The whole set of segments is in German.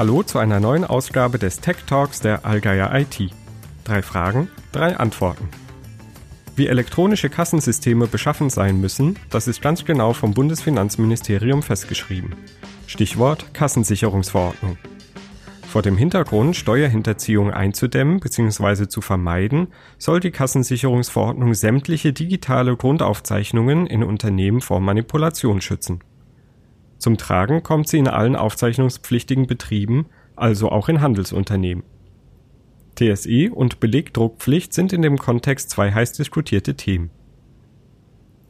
Hallo zu einer neuen Ausgabe des Tech Talks der Allgeier IT. Drei Fragen, drei Antworten. Wie elektronische Kassensysteme beschaffen sein müssen, das ist ganz genau vom Bundesfinanzministerium festgeschrieben. Stichwort Kassensicherungsverordnung. Vor dem Hintergrund, Steuerhinterziehung einzudämmen bzw. zu vermeiden, soll die Kassensicherungsverordnung sämtliche digitale Grundaufzeichnungen in Unternehmen vor Manipulation schützen. Zum Tragen kommt sie in allen aufzeichnungspflichtigen Betrieben, also auch in Handelsunternehmen. TSI und Belegdruckpflicht sind in dem Kontext zwei heiß diskutierte Themen.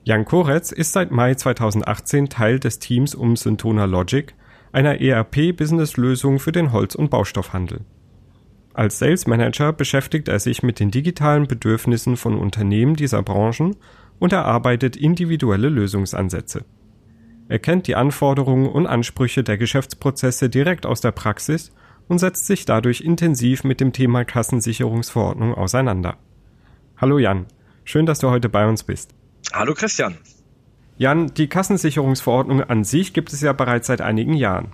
Jan Koretz ist seit Mai 2018 Teil des Teams um Syntona Logic, einer ERP-Business-Lösung für den Holz- und Baustoffhandel. Als Sales Manager beschäftigt er sich mit den digitalen Bedürfnissen von Unternehmen dieser Branchen und erarbeitet individuelle Lösungsansätze. Er kennt die Anforderungen und Ansprüche der Geschäftsprozesse direkt aus der Praxis und setzt sich dadurch intensiv mit dem Thema Kassensicherungsverordnung auseinander. Hallo Jan, schön, dass du heute bei uns bist. Hallo Christian. Jan, die Kassensicherungsverordnung an sich gibt es ja bereits seit einigen Jahren.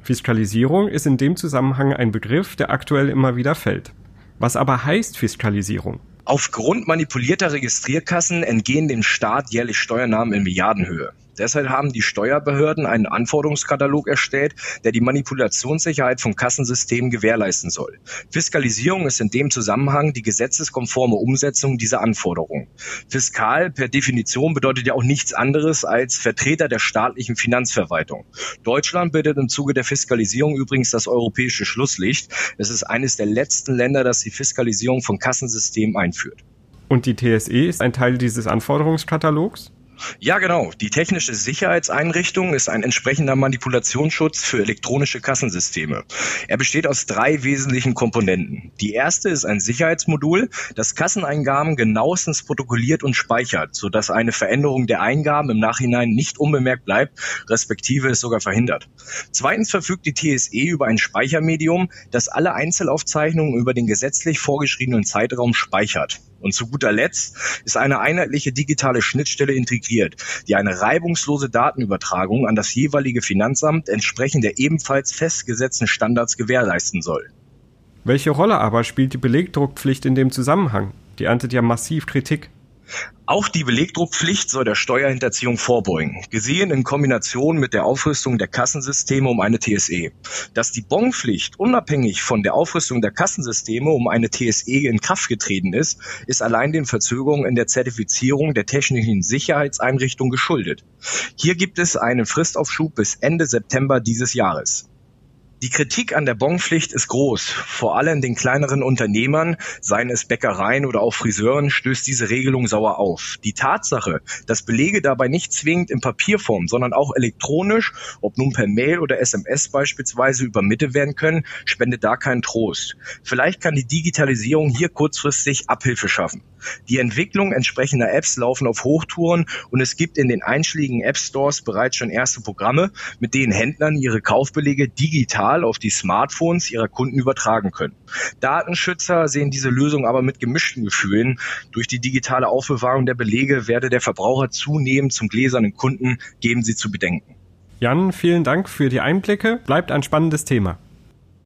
Fiskalisierung ist in dem Zusammenhang ein Begriff, der aktuell immer wieder fällt. Was aber heißt Fiskalisierung? Aufgrund manipulierter Registrierkassen entgehen dem Staat jährlich Steuernahmen in Milliardenhöhe. Deshalb haben die Steuerbehörden einen Anforderungskatalog erstellt, der die Manipulationssicherheit von Kassensystemen gewährleisten soll. Fiskalisierung ist in dem Zusammenhang die gesetzeskonforme Umsetzung dieser Anforderungen. Fiskal per Definition bedeutet ja auch nichts anderes als Vertreter der staatlichen Finanzverwaltung. Deutschland bildet im Zuge der Fiskalisierung übrigens das europäische Schlusslicht. Es ist eines der letzten Länder, das die Fiskalisierung von Kassensystemen einführt. Und die TSE ist ein Teil dieses Anforderungskatalogs? Ja, genau. Die technische Sicherheitseinrichtung ist ein entsprechender Manipulationsschutz für elektronische Kassensysteme. Er besteht aus drei wesentlichen Komponenten. Die erste ist ein Sicherheitsmodul, das Kasseneingaben genauestens protokolliert und speichert, sodass eine Veränderung der Eingaben im Nachhinein nicht unbemerkt bleibt, respektive es sogar verhindert. Zweitens verfügt die TSE über ein Speichermedium, das alle Einzelaufzeichnungen über den gesetzlich vorgeschriebenen Zeitraum speichert. Und zu guter Letzt ist eine einheitliche digitale Schnittstelle integriert, die eine reibungslose Datenübertragung an das jeweilige Finanzamt entsprechend der ebenfalls festgesetzten Standards gewährleisten soll. Welche Rolle aber spielt die Belegdruckpflicht in dem Zusammenhang? Die erntet ja massiv Kritik. Auch die Belegdruckpflicht soll der Steuerhinterziehung vorbeugen, gesehen in Kombination mit der Aufrüstung der Kassensysteme um eine TSE. Dass die Bonpflicht unabhängig von der Aufrüstung der Kassensysteme um eine TSE in Kraft getreten ist, ist allein den Verzögerungen in der Zertifizierung der technischen Sicherheitseinrichtung geschuldet. Hier gibt es einen Fristaufschub bis Ende September dieses Jahres. Die Kritik an der Bonpflicht ist groß. Vor allem den kleineren Unternehmern, seien es Bäckereien oder auch Friseuren, stößt diese Regelung sauer auf. Die Tatsache, dass Belege dabei nicht zwingend in Papierform, sondern auch elektronisch, ob nun per Mail oder SMS beispielsweise übermittelt werden können, spendet da keinen Trost. Vielleicht kann die Digitalisierung hier kurzfristig Abhilfe schaffen. Die Entwicklung entsprechender Apps laufen auf Hochtouren und es gibt in den einschlägigen App Stores bereits schon erste Programme, mit denen Händlern ihre Kaufbelege digital auf die Smartphones ihrer Kunden übertragen können. Datenschützer sehen diese Lösung aber mit gemischten Gefühlen. Durch die digitale Aufbewahrung der Belege werde der Verbraucher zunehmend zum gläsernen Kunden, geben Sie zu bedenken. Jan, vielen Dank für die Einblicke. Bleibt ein spannendes Thema.